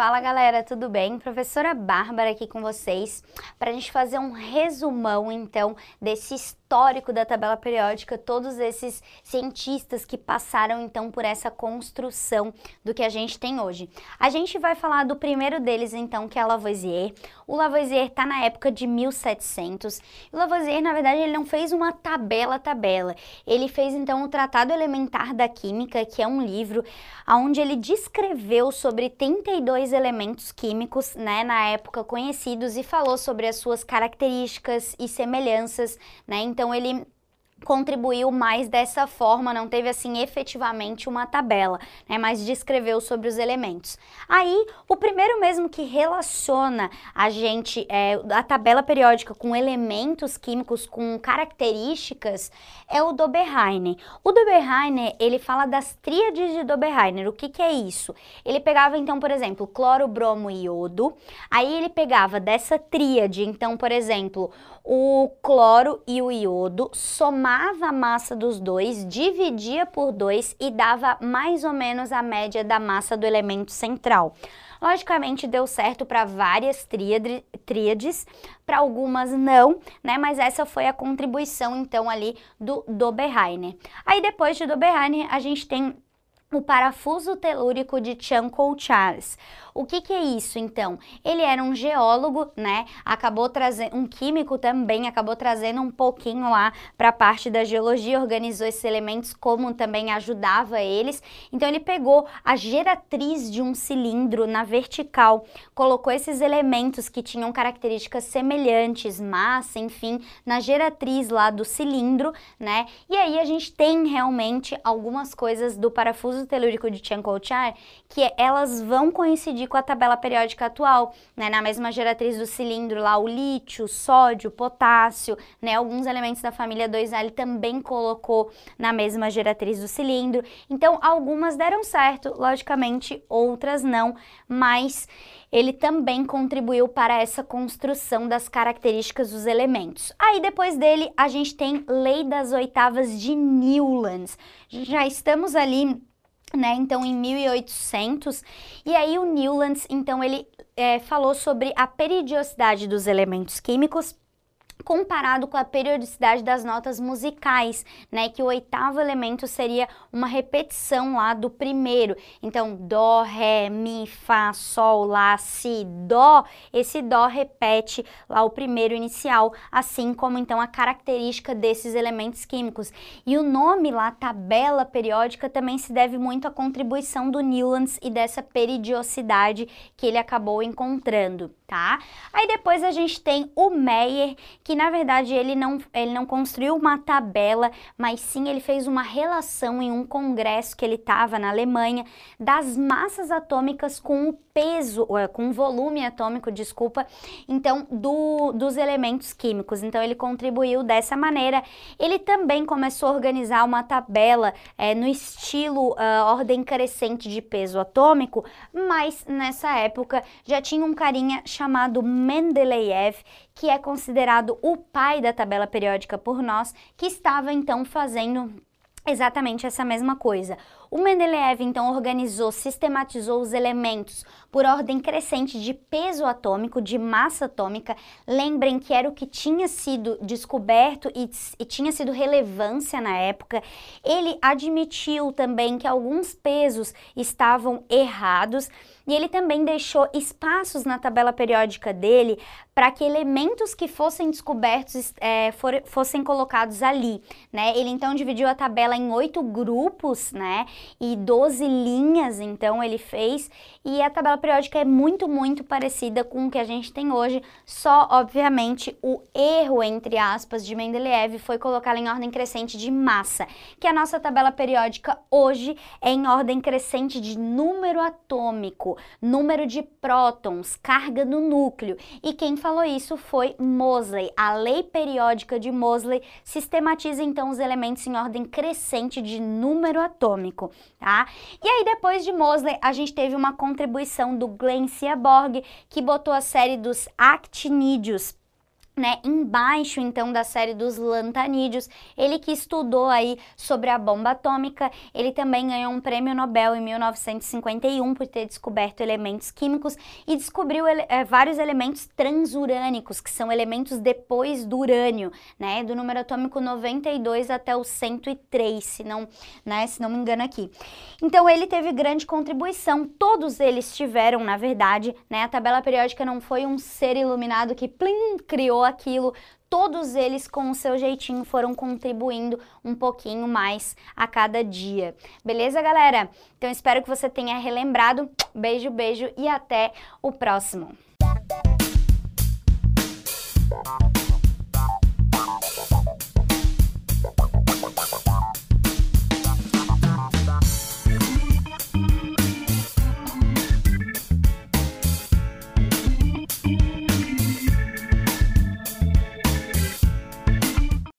Fala galera, tudo bem? Professora Bárbara aqui com vocês para a gente fazer um resumão então desse histórico da tabela periódica, todos esses cientistas que passaram então por essa construção do que a gente tem hoje. A gente vai falar do primeiro deles então, que é Lavoisier. O Lavoisier está na época de 1700. O Lavoisier, na verdade, ele não fez uma tabela tabela. Ele fez então o Tratado Elementar da Química, que é um livro onde ele descreveu sobre 32 elementos químicos, né, na época conhecidos e falou sobre as suas características e semelhanças, né? Então ele contribuiu mais dessa forma, não teve assim efetivamente uma tabela, né, mas descreveu sobre os elementos. Aí, o primeiro mesmo que relaciona a gente, é, a tabela periódica com elementos químicos, com características, é o Dobereiner. O Dobereiner, ele fala das tríades de Dobereiner. O que, que é isso? Ele pegava, então, por exemplo, cloro, bromo e iodo, aí ele pegava dessa tríade, então, por exemplo, o cloro e o iodo, somava a massa dos dois, dividia por dois e dava mais ou menos a média da massa do elemento central. Logicamente deu certo para várias tríades, para algumas não, né? Mas essa foi a contribuição então ali do Dobereiner. Aí depois de Dobereiner a gente tem o parafuso telúrico de Chanco Charles. O que, que, é isso, então? Ele era um geólogo, né? Acabou trazendo, um químico também, acabou trazendo um pouquinho lá para a parte da geologia, organizou esses elementos, como também ajudava eles. Então, ele pegou a geratriz de um cilindro na vertical, colocou esses elementos que tinham características semelhantes, massa, enfim, na geratriz lá do cilindro, né? E aí a gente tem realmente algumas coisas do parafuso uso telúrico de Chiang-Chai, que elas vão coincidir com a tabela periódica atual, né? Na mesma geratriz do cilindro lá, o lítio, sódio, potássio, né? Alguns elementos da família 2A ele também colocou na mesma geratriz do cilindro. Então, algumas deram certo, logicamente, outras não, mas ele também contribuiu para essa construção das características dos elementos. Aí depois dele a gente tem Lei das Oitavas de Newlands. Já estamos ali né? Então, em 1800, e aí o Newlands, então, ele é, falou sobre a periodicidade dos elementos químicos comparado com a periodicidade das notas musicais, né, que o oitavo elemento seria uma repetição lá do primeiro. Então, dó, ré, mi, fá, sol, lá, si, dó, esse dó repete lá o primeiro inicial, assim como então a característica desses elementos químicos. E o nome lá, tabela periódica, também se deve muito à contribuição do Newlands e dessa periodicidade que ele acabou encontrando tá? Aí depois a gente tem o Meyer, que na verdade ele não, ele não construiu uma tabela, mas sim ele fez uma relação em um congresso que ele estava na Alemanha das massas atômicas com o peso, com o volume atômico, desculpa, então do, dos elementos químicos. Então ele contribuiu dessa maneira. Ele também começou a organizar uma tabela é, no estilo uh, ordem crescente de peso atômico, mas nessa época já tinha um carinha chamado Mendeleev, que é considerado o pai da tabela periódica por nós, que estava então fazendo exatamente essa mesma coisa. O Mendeleev então organizou, sistematizou os elementos por ordem crescente de peso atômico, de massa atômica. Lembrem que era o que tinha sido descoberto e, e tinha sido relevância na época. Ele admitiu também que alguns pesos estavam errados e ele também deixou espaços na tabela periódica dele para que elementos que fossem descobertos é, for, fossem colocados ali, né? Ele então dividiu a tabela em oito grupos, né? E 12 linhas, então ele fez, e a tabela periódica é muito, muito parecida com o que a gente tem hoje, só, obviamente, o erro, entre aspas, de Mendeleev foi colocá-la em ordem crescente de massa, que a nossa tabela periódica hoje é em ordem crescente de número atômico, número de prótons, carga no núcleo, e quem falou isso foi Mosley. A lei periódica de Mosley sistematiza então os elementos em ordem crescente de número atômico tá? E aí depois de Mosley, a gente teve uma contribuição do Glenn Seaborg, que botou a série dos actinídeos né, embaixo então da série dos lantanídeos, ele que estudou aí sobre a bomba atômica, ele também ganhou um prêmio Nobel em 1951 por ter descoberto elementos químicos e descobriu ele, é, vários elementos transurânicos, que são elementos depois do urânio, né, do número atômico 92 até o 103, se não, né, se não me engano aqui. Então ele teve grande contribuição, todos eles tiveram, na verdade, né, a tabela periódica não foi um ser iluminado que plim, criou aquilo, todos eles com o seu jeitinho foram contribuindo um pouquinho mais a cada dia. Beleza, galera? Então espero que você tenha relembrado. Beijo, beijo e até o próximo.